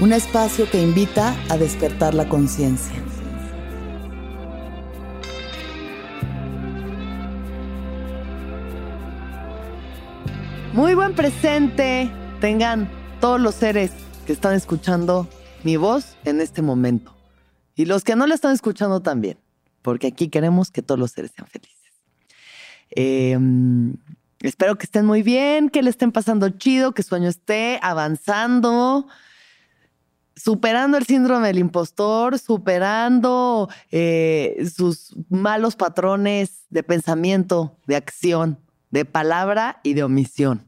un espacio que invita a despertar la conciencia. Muy buen presente tengan todos los seres que están escuchando mi voz en este momento. Y los que no la están escuchando también, porque aquí queremos que todos los seres sean felices. Em, espero que estén muy bien, que le estén pasando chido, que su sueño esté avanzando, superando el síndrome del impostor, superando eh, sus malos patrones de pensamiento, de acción, de palabra y de omisión.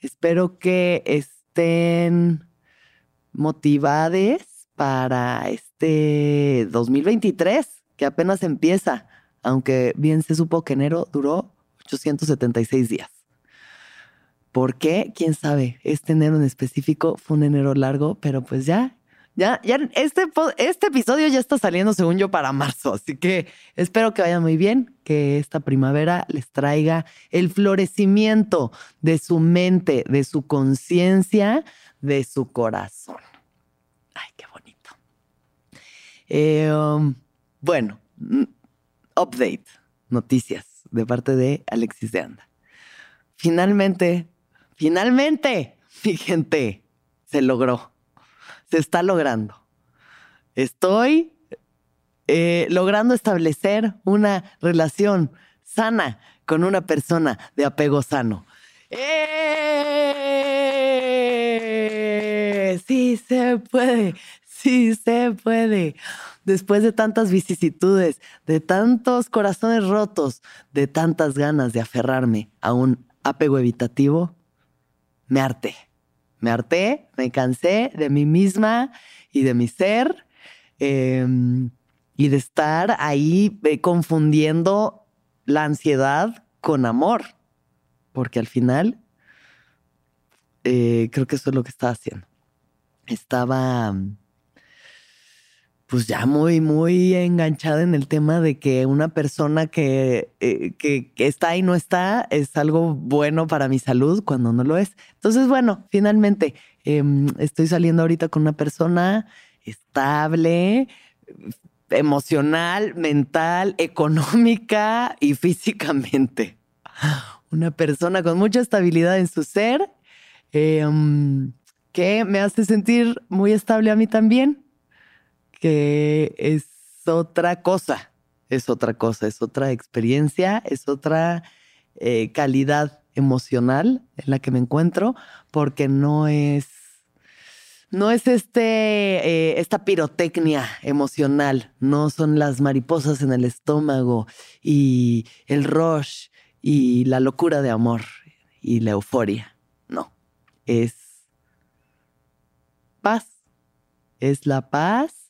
Espero que estén motivados para este 2023, que apenas empieza, aunque bien se supo que enero duró 876 días. ¿Por qué? ¿Quién sabe? Este enero en específico fue un enero largo, pero pues ya, ya, ya, este, este episodio ya está saliendo según yo para marzo, así que espero que vaya muy bien, que esta primavera les traiga el florecimiento de su mente, de su conciencia, de su corazón. Ay, qué bonito. Eh, um, bueno, mm, update, noticias de parte de Alexis de Anda. Finalmente Finalmente, mi gente, se logró. Se está logrando. Estoy eh, logrando establecer una relación sana con una persona de apego sano. ¡Eh! Sí se puede, sí se puede. Después de tantas vicisitudes, de tantos corazones rotos, de tantas ganas de aferrarme a un apego evitativo, me harté. Me harté, me cansé de mí misma y de mi ser em, y de estar ahí eh, confundiendo la ansiedad con amor, porque al final eh, creo que eso es lo que estaba haciendo. Estaba pues ya muy, muy enganchada en el tema de que una persona que, eh, que, está y no está es algo bueno para mi salud cuando no lo es. Entonces, bueno, finalmente em, estoy saliendo ahorita con una persona estable, emocional, mental, económica y físicamente. Una persona con mucha estabilidad en su ser, em, que me hace sentir muy estable a mí también que es otra cosa, es otra cosa, es otra experiencia, es otra eh, calidad emocional en la que me encuentro, porque no es, no es este, eh, esta pirotecnia emocional, no son las mariposas en el estómago y el rush y la locura de amor y la euforia, no, es paz, es la paz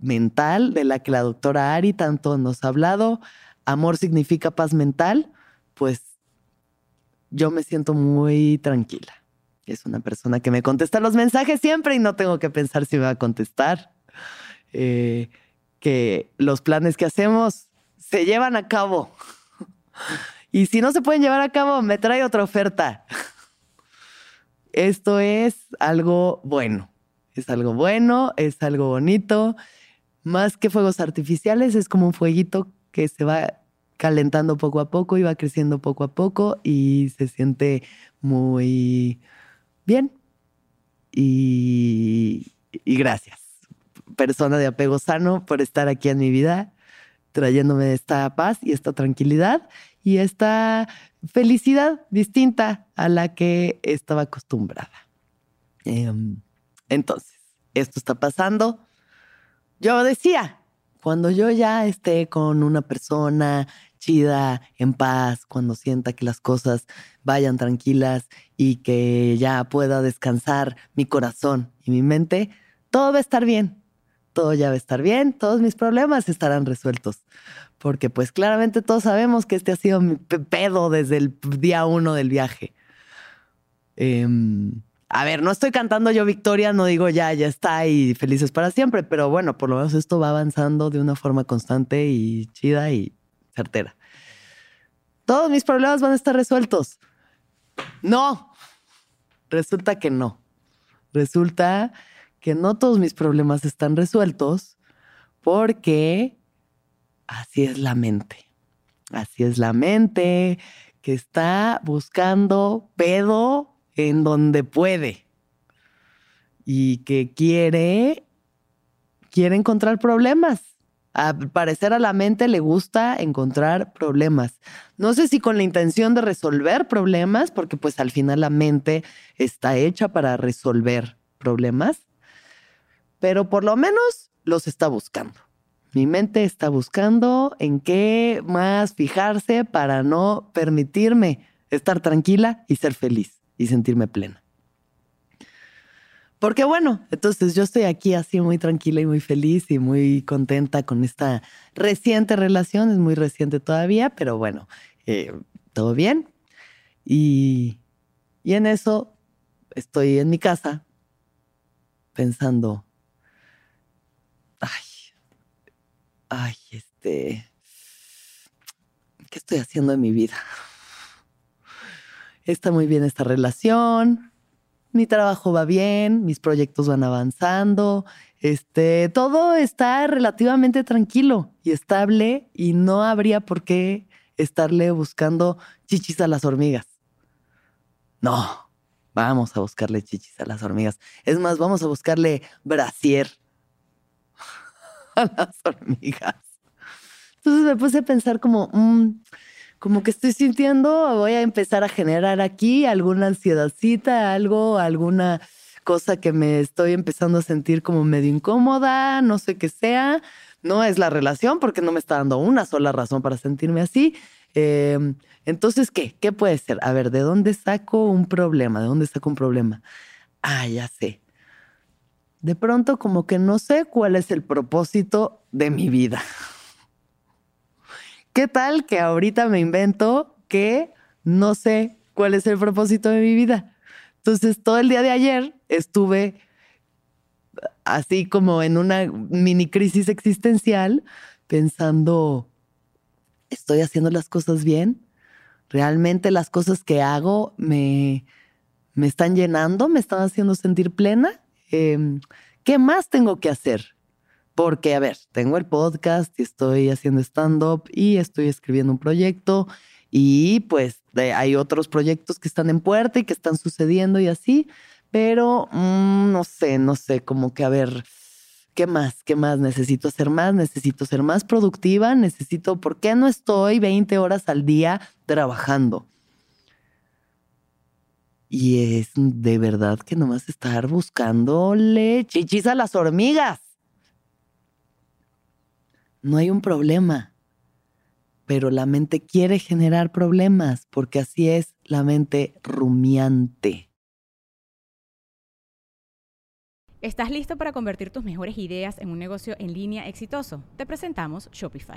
mental de la que la doctora Ari tanto nos ha hablado. Amor significa paz mental, pues yo me siento muy tranquila. Es una persona que me contesta los mensajes siempre y no tengo que pensar si me va a contestar. Eh, que los planes que hacemos se llevan a cabo. Y si no se pueden llevar a cabo, me trae otra oferta. Esto es algo bueno. Es algo bueno, es algo bonito. Más que fuegos artificiales, es como un fueguito que se va calentando poco a poco y va creciendo poco a poco y se siente muy bien. Y, y gracias, persona de apego sano, por estar aquí en mi vida, trayéndome esta paz y esta tranquilidad y esta felicidad distinta a la que estaba acostumbrada. Em, entonces, esto está pasando. Yo decía, cuando yo ya esté con una persona chida, en paz, cuando sienta que las cosas vayan tranquilas y que ya pueda descansar mi corazón y mi mente, todo va a estar bien. Todo ya va a estar bien, todos mis problemas estarán resueltos. Porque pues claramente todos sabemos que este ha sido mi pedo desde el día uno del viaje. Em, a ver, no estoy cantando yo victoria, no digo ya, ya está y felices para siempre, pero bueno, por lo menos esto va avanzando de una forma constante y chida y certera. Todos mis problemas van a estar resueltos. No, resulta que no. Resulta que no todos mis problemas están resueltos porque así es la mente. Así es la mente que está buscando pedo en donde puede y que quiere, quiere encontrar problemas. Al parecer a la mente le gusta encontrar problemas. No sé si con la intención de resolver problemas, porque pues al final la mente está hecha para resolver problemas, pero por lo menos los está buscando. Mi mente está buscando en qué más fijarse para no permitirme estar tranquila y ser feliz y sentirme plena. Porque bueno, entonces yo estoy aquí así muy tranquila y muy feliz y muy contenta con esta reciente relación, es muy reciente todavía, pero bueno, eh, todo bien. Y, y en eso estoy en mi casa pensando, ay, ay, este, ¿qué estoy haciendo en mi vida? Está muy bien esta relación, mi trabajo va bien, mis proyectos van avanzando, este, todo está relativamente tranquilo y estable y no habría por qué estarle buscando chichis a las hormigas. No, vamos a buscarle chichis a las hormigas. Es más, vamos a buscarle brasier a las hormigas. Entonces me puse a pensar como, mm, como que estoy sintiendo, voy a empezar a generar aquí alguna ansiedadcita, algo, alguna cosa que me estoy empezando a sentir como medio incómoda, no sé qué sea. No es la relación porque no me está dando una sola razón para sentirme así. Em, entonces, ¿qué? ¿Qué puede ser? A ver, ¿de dónde saco un problema? ¿De dónde saco un problema? Ah, ya sé. De pronto como que no sé cuál es el propósito de mi vida. ¿Qué tal que ahorita me invento que no sé cuál es el propósito de mi vida? Entonces, todo el día de ayer estuve así como en una mini crisis existencial, pensando, ¿estoy haciendo las cosas bien? ¿Realmente las cosas que hago me, me están llenando? ¿Me están haciendo sentir plena? Em, ¿Qué más tengo que hacer? Porque, a ver, tengo el podcast y estoy haciendo stand-up y estoy escribiendo un proyecto y pues hay otros proyectos que están en puerta y que están sucediendo y así, pero mm, no sé, no sé, como que a ver, ¿qué más? ¿Qué más? Necesito hacer más, necesito ser más productiva, necesito, ¿por qué no estoy 20 horas al día trabajando? Y es de verdad que nomás estar buscándole chichis a las hormigas no hay un problema, pero la mente quiere generar problemas porque así es la mente rumiante. ¿Estás listo para convertir tus mejores ideas en un negocio en línea exitoso? Te presentamos Shopify.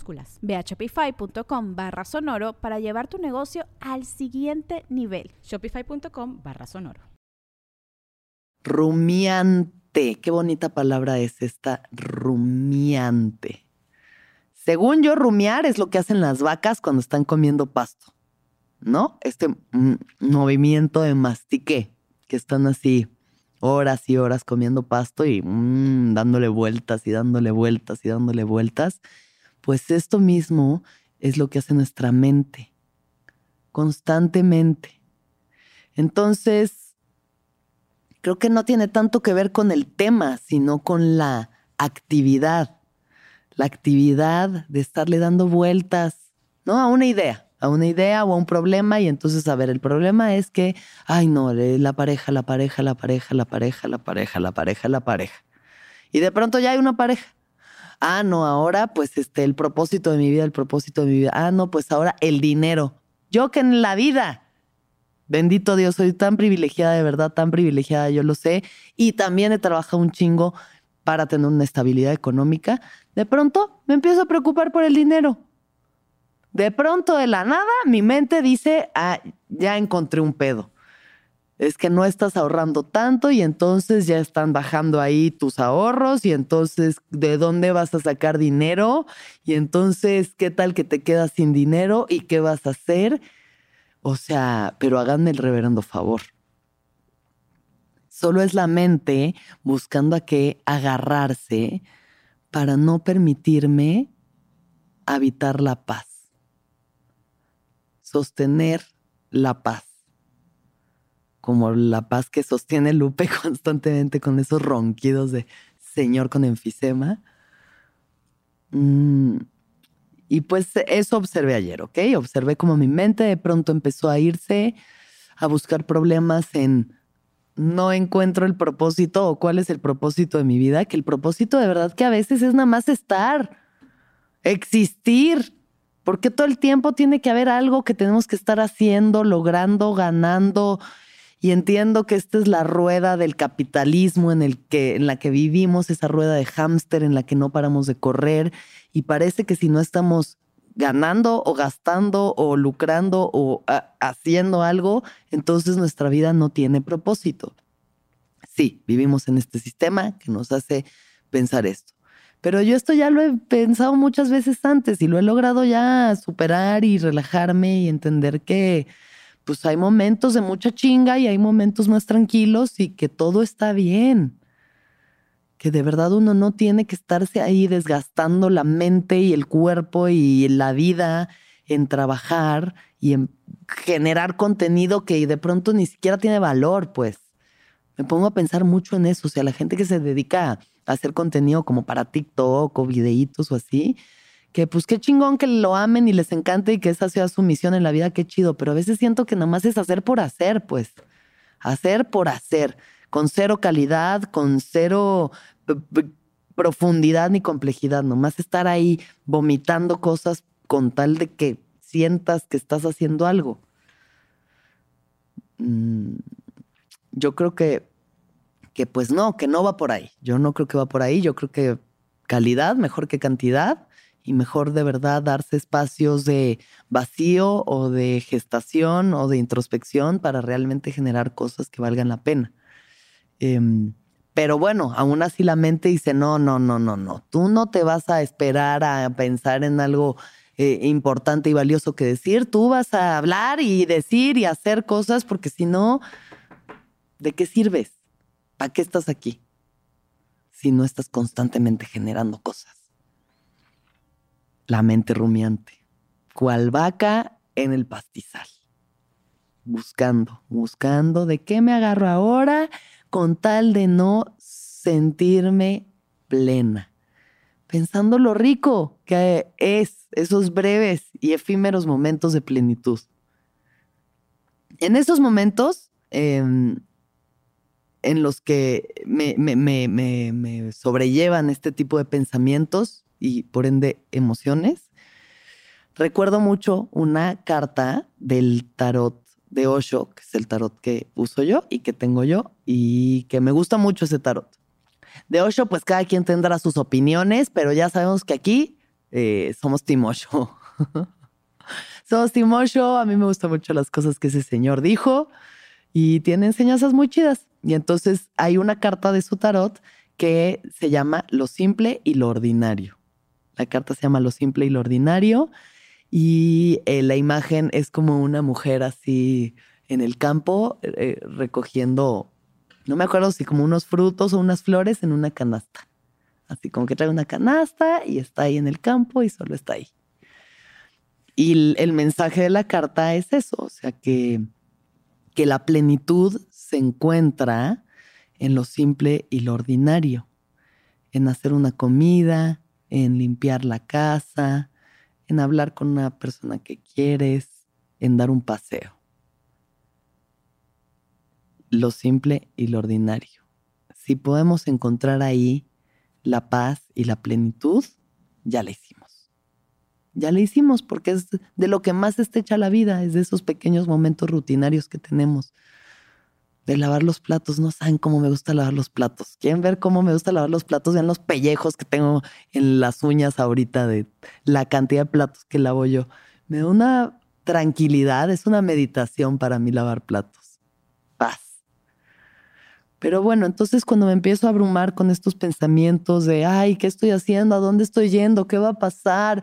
Ve a shopify.com barra sonoro para llevar tu negocio al siguiente nivel. Shopify.com barra sonoro. Rumiante. Qué bonita palabra es esta, rumiante. Según yo, rumiar es lo que hacen las vacas cuando están comiendo pasto. ¿No? Este mm, movimiento de mastique, que están así horas y horas comiendo pasto y mm, dándole vueltas y dándole vueltas y dándole vueltas. Pues esto mismo es lo que hace nuestra mente constantemente. Entonces, creo que no tiene tanto que ver con el tema, sino con la actividad. La actividad de estarle dando vueltas, ¿no? A una idea, a una idea o a un problema. Y entonces, a ver, el problema es que, ay, no, la pareja, la pareja, la pareja, la pareja, la pareja, la pareja, la pareja. Y de pronto ya hay una pareja ah, no, ahora pues este, el propósito de mi vida, el propósito de mi vida, ah, no, pues ahora el dinero. Yo que en la vida, bendito Dios, soy tan privilegiada, de verdad, tan privilegiada, yo lo sé, y también he trabajado un chingo para tener una estabilidad económica. De pronto me empiezo a preocupar por el dinero. De pronto, de la nada, mi mente dice, ah, ya encontré un pedo es que no estás ahorrando tanto y entonces ya están bajando ahí tus ahorros y entonces de dónde vas a sacar dinero y entonces qué tal que te quedas sin dinero y qué vas a hacer. O sea, pero háganme el reverendo favor. Solo es la mente buscando a qué agarrarse para no permitirme habitar la paz, sostener la paz como la paz que sostiene Lupe constantemente con esos ronquidos de señor con enfisema. Mm, y pues eso observé ayer, ¿ok? Observé como mi mente de pronto empezó a irse a buscar problemas en no encuentro el propósito o cuál es el propósito de mi vida, que el propósito de verdad que a veces es nada más estar, existir. Porque todo el tiempo tiene que haber algo que tenemos que estar haciendo, logrando, ganando, y entiendo que esta es la rueda del capitalismo en, la que vivimos, esa rueda de hámster en la que no paramos de correr y parece que si no estamos ganando o gastando o lucrando o haciendo algo, entonces nuestra vida no tiene propósito. Sí, vivimos en este sistema que nos hace pensar esto. Pero yo esto ya lo he pensado muchas veces antes y lo he logrado ya superar y relajarme y entender que pues hay momentos de mucha chinga y hay momentos más tranquilos y que todo está bien. Que de verdad uno no tiene que estarse ahí desgastando la mente y el cuerpo y la vida en trabajar y en generar contenido que de pronto ni siquiera tiene valor, pues. Me pongo a pensar mucho en eso. O sea, la gente que se dedica a hacer contenido como para TikTok o videitos o así, que pues qué chingón que lo amen y les encante y que esa sea su misión en la vida, qué chido, pero a veces siento que nada más es hacer por hacer, pues, hacer por hacer, con cero calidad, con cero profundidad ni complejidad, nomás estar ahí vomitando cosas con tal de que sientas que estás haciendo algo. Mm, yo creo que, que pues no, que no va por ahí. Yo no creo que va por ahí, yo creo que calidad mejor que cantidad y mejor de verdad darse espacios de vacío o de gestación o de introspección para realmente generar cosas que valgan la pena. Em, pero bueno, aún así la mente dice, no, no, no, no, no, tú no te vas a esperar a pensar en algo eh, importante y valioso que decir, tú vas a hablar y decir y hacer cosas porque si no, ¿de qué sirves? ¿Para qué estás aquí? Si no estás constantemente generando cosas la mente rumiante, cual vaca en el pastizal, buscando, buscando de qué me agarro ahora con tal de no sentirme plena. pensando lo rico que es esos breves y efímeros momentos de plenitud. En esos momentos em, en los que me, me sobrellevan este tipo de pensamientos y por ende emociones, recuerdo mucho una carta del tarot de Osho, que es el tarot que uso yo y que tengo yo y que me gusta mucho ese tarot. De Osho, pues cada quien tendrá sus opiniones, pero ya sabemos que aquí eh, somos Team Osho. somos Team Osho, a mí me gustan mucho las cosas que ese señor dijo y tiene enseñanzas muy chidas. Y entonces hay una carta de su tarot que se llama Lo simple y lo ordinario. La carta se llama Lo simple y lo ordinario y eh, la imagen es como una mujer así en el campo eh, recogiendo, no me acuerdo si como unos frutos o unas flores en una canasta. Así como que trae una canasta y está ahí en el campo y solo está ahí. Y el, mensaje de la carta es eso, o sea que, que la plenitud se encuentra en lo simple y lo ordinario, en hacer una comida, en limpiar la casa, en hablar con una persona que quieres, en dar un paseo. Lo simple y lo ordinario. Si podemos encontrar ahí la paz y la plenitud, ya la hicimos. Ya la hicimos porque es de lo que más está la vida, es de esos pequeños momentos rutinarios que tenemos lavar los platos. No saben cómo me gusta lavar los platos. ¿Quieren ver cómo me gusta lavar los platos? Vean los pellejos que tengo en las uñas ahorita de la cantidad de platos que lavo yo. Me da una tranquilidad, es una meditación para mí lavar platos. Paz. Pero bueno, entonces cuando me empiezo a abrumar con estos pensamientos de, ay, ¿qué estoy haciendo? ¿A dónde estoy yendo? ¿Qué va a pasar?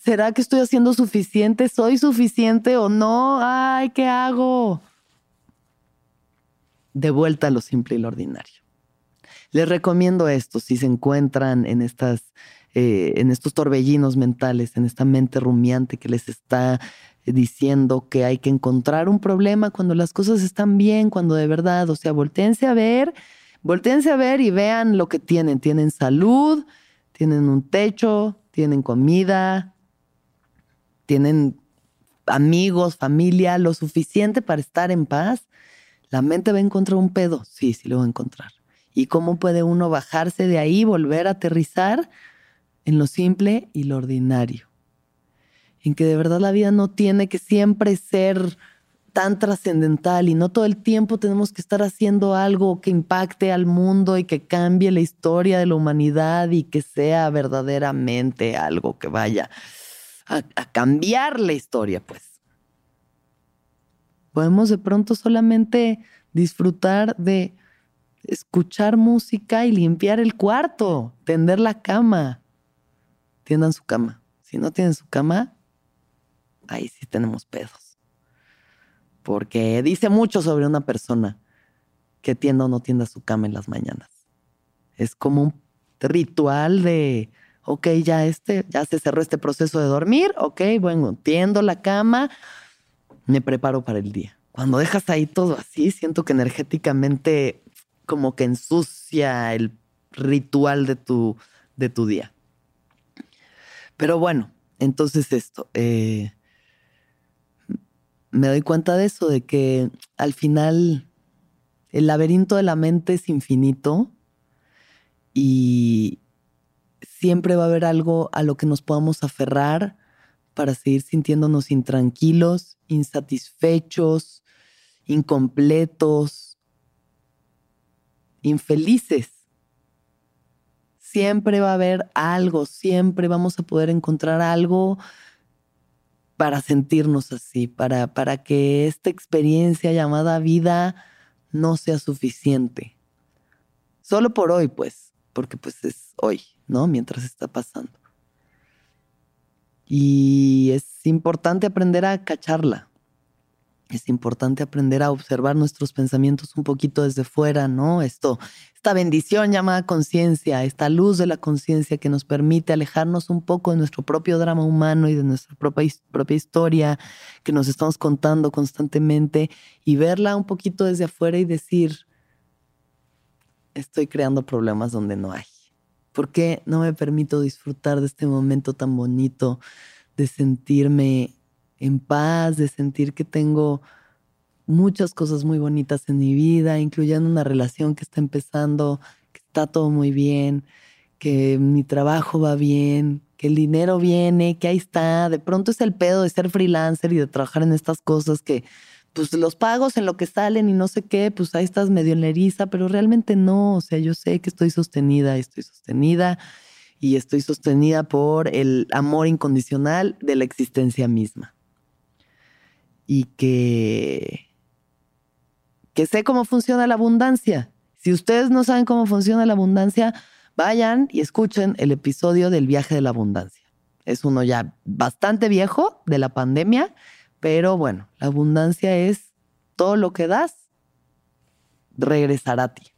¿Será que estoy haciendo suficiente? ¿Soy suficiente o no? Ay, ¿qué hago? De vuelta a lo simple y lo ordinario. Les recomiendo esto si se encuentran en estas, eh, en estos torbellinos mentales, en esta mente rumiante que les está diciendo que hay que encontrar un problema cuando las cosas están bien, cuando de verdad, o sea, volteense a ver, volteense a ver y vean lo que tienen. Tienen salud, tienen un techo, tienen comida, tienen amigos, familia, lo suficiente para estar en paz ¿La mente va a encontrar un pedo? Sí, sí lo va a encontrar. ¿Y cómo puede uno bajarse de ahí, volver a aterrizar en lo simple y lo ordinario? En que de verdad la vida no tiene que siempre ser tan trascendental y no todo el tiempo tenemos que estar haciendo algo que impacte al mundo y que cambie la historia de la humanidad y que sea verdaderamente algo que vaya a, a cambiar la historia, pues podemos de pronto solamente disfrutar de escuchar música y limpiar el cuarto, tender la cama. Tiendan su cama. Si no tienen su cama, ahí sí tenemos pedos. Porque dice mucho sobre una persona que tienda o no tienda su cama en las mañanas. Es como un ritual de, ok, ya este, ya se cerró este proceso de dormir, ok, bueno, tiendo la cama, me preparo para el día. Cuando dejas ahí todo así, siento que energéticamente como que ensucia el ritual de tu, de tu día. Pero bueno, entonces esto, eh, me doy cuenta de eso, de que al final el laberinto de la mente es infinito y siempre va a haber algo a lo que nos podamos aferrar para seguir sintiéndonos intranquilos, insatisfechos, incompletos, infelices. Siempre va a haber algo, siempre vamos a poder encontrar algo para sentirnos así, para, para que esta experiencia llamada vida no sea suficiente. Solo por hoy, pues, porque pues es hoy, ¿no? Mientras está pasando. Y es importante aprender a cacharla. Es importante aprender a observar nuestros pensamientos un poquito desde fuera, ¿no? Esto, esta bendición llamada conciencia, esta luz de la conciencia que nos permite alejarnos un poco de nuestro propio drama humano y de nuestra propia, propia historia que nos estamos contando constantemente y verla un poquito desde afuera y decir, estoy creando problemas donde no hay. ¿Por qué no me permito disfrutar de este momento tan bonito, de sentirme en paz, de sentir que tengo muchas cosas muy bonitas en mi vida, incluyendo una relación que está empezando, que está todo muy bien, que mi trabajo va bien, que el dinero viene, que ahí está. De pronto es el pedo de ser freelancer y de trabajar en estas cosas que pues los pagos en lo que salen y no sé qué, pues ahí estás medio en eriza, pero realmente no, o sea, yo sé que estoy sostenida, estoy sostenida y estoy sostenida por el amor incondicional de la existencia misma. Y que, que sé cómo funciona la abundancia. Si ustedes no saben cómo funciona la abundancia, vayan y escuchen el episodio del viaje de la abundancia. Es uno ya bastante viejo de la pandemia pero bueno, la abundancia es todo lo que das, regresará a ti.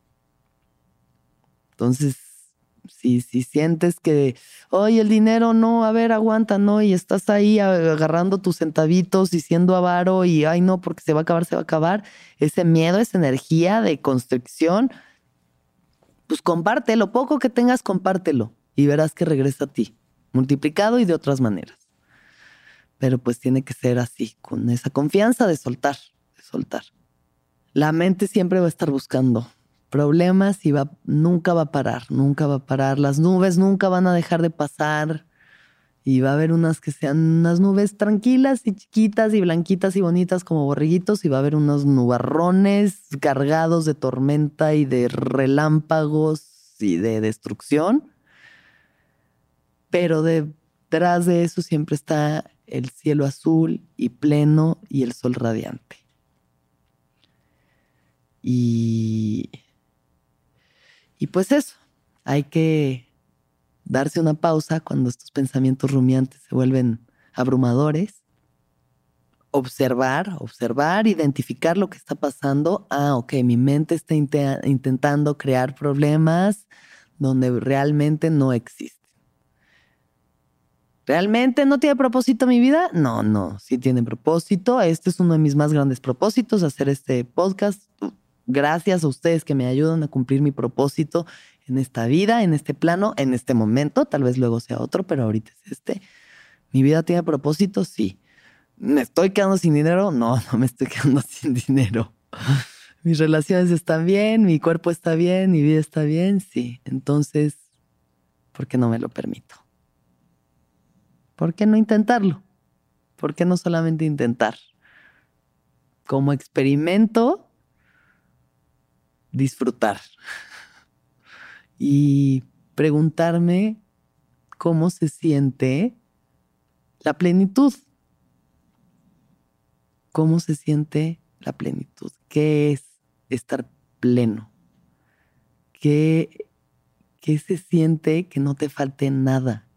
Entonces, si, si sientes que, oye, el dinero no, a ver, aguanta, no, y estás ahí agarrando tus centavitos y siendo avaro y, ay, no, porque se va a acabar, se va a acabar, ese miedo, esa energía de constricción, pues comparte, lo poco que tengas, compártelo y verás que regresa a ti, multiplicado y de otras maneras pero pues tiene que ser así, con esa confianza de soltar, de soltar. La mente siempre va a estar buscando problemas y va, nunca va a parar, nunca va a parar. Las nubes nunca van a dejar de pasar y va a haber unas que sean unas nubes tranquilas y chiquitas y blanquitas y bonitas como borreguitos y va a haber unos nubarrones cargados de tormenta y de relámpagos y de destrucción. Pero detrás de eso siempre está el cielo azul y pleno y el sol radiante. Y, y pues eso, hay que darse una pausa cuando estos pensamientos rumiantes se vuelven abrumadores, observar, observar, identificar lo que está pasando. Ah, ok, mi mente está intentando crear problemas donde realmente no existe. ¿Realmente no tiene propósito mi vida? No, no, sí tiene propósito. Este es uno de mis más grandes propósitos, hacer este podcast. Gracias a ustedes que me ayudan a cumplir mi propósito en esta vida, en este plano, en este momento. Tal vez luego sea otro, pero ahorita es este. ¿Mi vida tiene propósito? Sí. ¿Me estoy quedando sin dinero? No, no me estoy quedando sin dinero. Mis relaciones están bien, mi cuerpo está bien, mi vida está bien, sí. Entonces, ¿por qué no me lo permito? ¿Por qué no intentarlo? ¿Por qué no solamente intentar? Como experimento, disfrutar y preguntarme cómo se siente la plenitud. ¿Cómo se siente la plenitud? ¿Qué es estar pleno? ¿Qué, qué se siente que no te falte nada?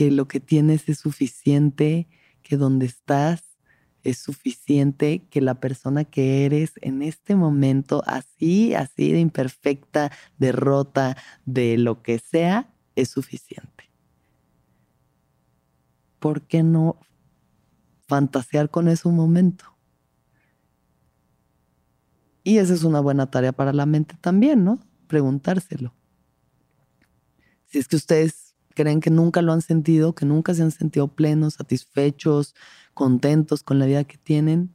Que lo que tienes es suficiente, que donde estás es suficiente, que la persona que eres en este momento, así, así de imperfecta, de rota, de lo que sea, es suficiente. ¿Por qué no fantasear con eso un momento? Y esa es una buena tarea para la mente también, ¿no? Preguntárselo. Si es que ustedes creen que nunca lo han sentido, que nunca se han sentido plenos, satisfechos, contentos con la vida que tienen,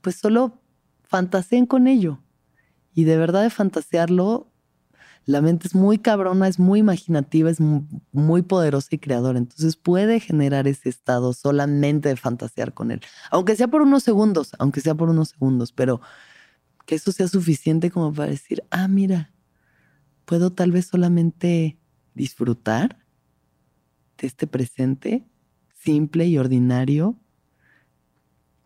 pues solo fantaseen con ello. Y de verdad de fantasearlo, la mente es muy cabrona, es muy imaginativa, es muy poderosa y creadora. Entonces puede generar ese estado solamente de fantasear con él. Aunque sea por unos segundos, aunque sea por unos segundos, pero que eso sea suficiente como para decir, ah, mira, puedo tal vez solamente disfrutar este presente simple y ordinario,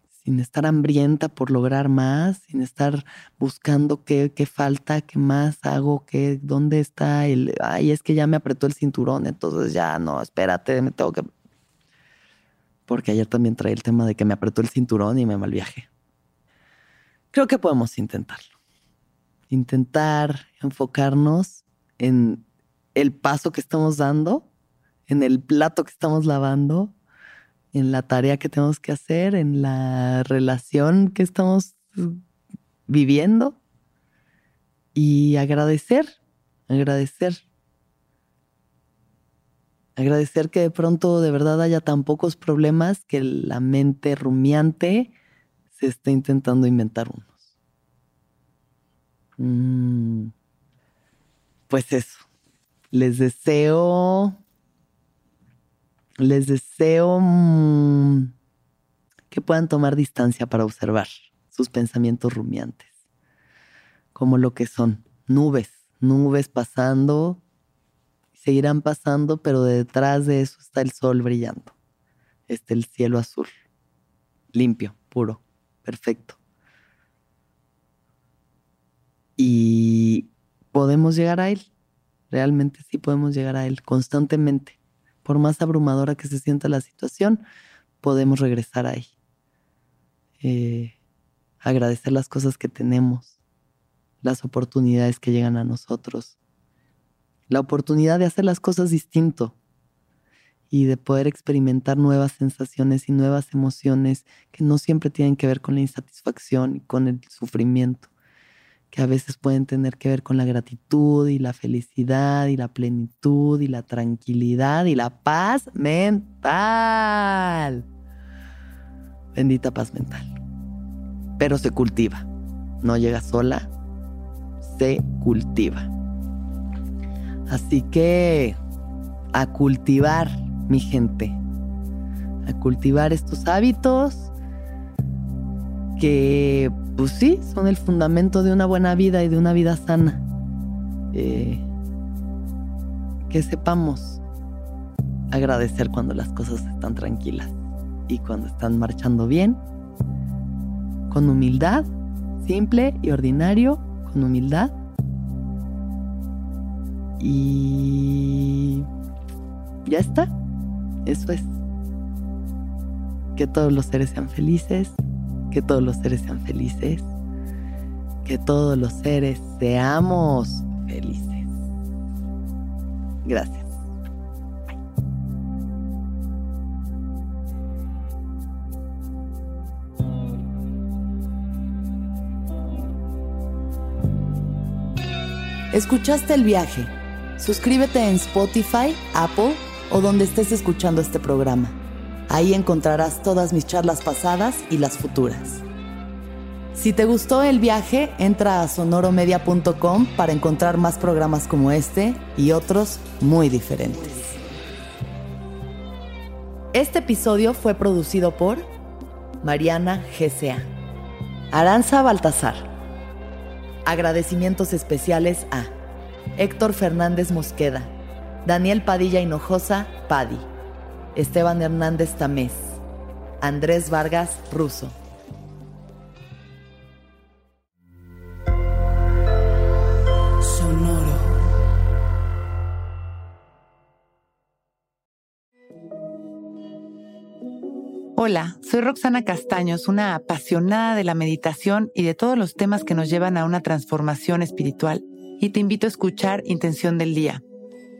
sin estar hambrienta por lograr más, sin estar buscando qué, qué falta, qué más hago, qué, dónde está el, ay, es que ya me apretó el cinturón, entonces ya no, espérate, me tengo que... Porque ayer también traí el tema de que me apretó el cinturón y me mal viaje. Creo que podemos intentarlo. Intentar enfocarnos en el paso que estamos dando en el plato que estamos lavando, en la tarea que tenemos que hacer, en la relación que estamos viviendo y agradecer, agradecer. Agradecer que de pronto de verdad haya tan pocos problemas que la mente rumiante se esté intentando inventar unos. Mm. Pues eso. Les deseo. Les deseo mm, que puedan tomar distancia para observar sus pensamientos rumiantes, como lo que son nubes, nubes pasando seguirán pasando, pero detrás de eso está el sol brillando. Está el cielo azul, limpio, puro, perfecto. Y podemos llegar a él. Realmente sí podemos llegar a él constantemente. Por más abrumadora que se sienta la situación, podemos regresar ahí. Eh, agradecer las cosas que tenemos, las oportunidades que llegan a nosotros, la oportunidad de hacer las cosas distinto y de poder experimentar nuevas sensaciones y nuevas emociones que no siempre tienen que ver con la insatisfacción y con el sufrimiento, que a veces pueden tener que ver con la gratitud y la felicidad y la plenitud y la tranquilidad y la paz mental. Bendita paz mental. Pero se cultiva, no llega sola, se cultiva. Así que a cultivar, mi gente, a cultivar estos hábitos que, pues sí, son el fundamento de una buena vida y de una vida sana. Eh, que sepamos agradecer cuando las cosas están tranquilas y cuando están marchando bien, con humildad, simple y ordinario, con humildad y ya está. Eso es. Que todos los seres sean felices. Que todos los seres sean felices. Que todos los seres seamos felices. Gracias. ¿Escuchaste el viaje? Suscríbete en Spotify, Apple o donde estés escuchando este programa. Ahí encontrarás todas mis charlas pasadas y las futuras. Si te gustó el viaje, entra a sonoromedia.com para encontrar más programas como este y otros muy diferentes. Este episodio fue producido por Mariana GCA, Aranza Baltasar. Agradecimientos especiales a Héctor Fernández Mosqueda, Daniel Padilla Hinojosa, Padi, Esteban Hernández Tamés, Andrés Vargas Russo. Sonoro. Hola, soy Roxana Castaños, una apasionada de la meditación y de todos los temas que nos llevan a una transformación espiritual y te invito a escuchar Intención del Día,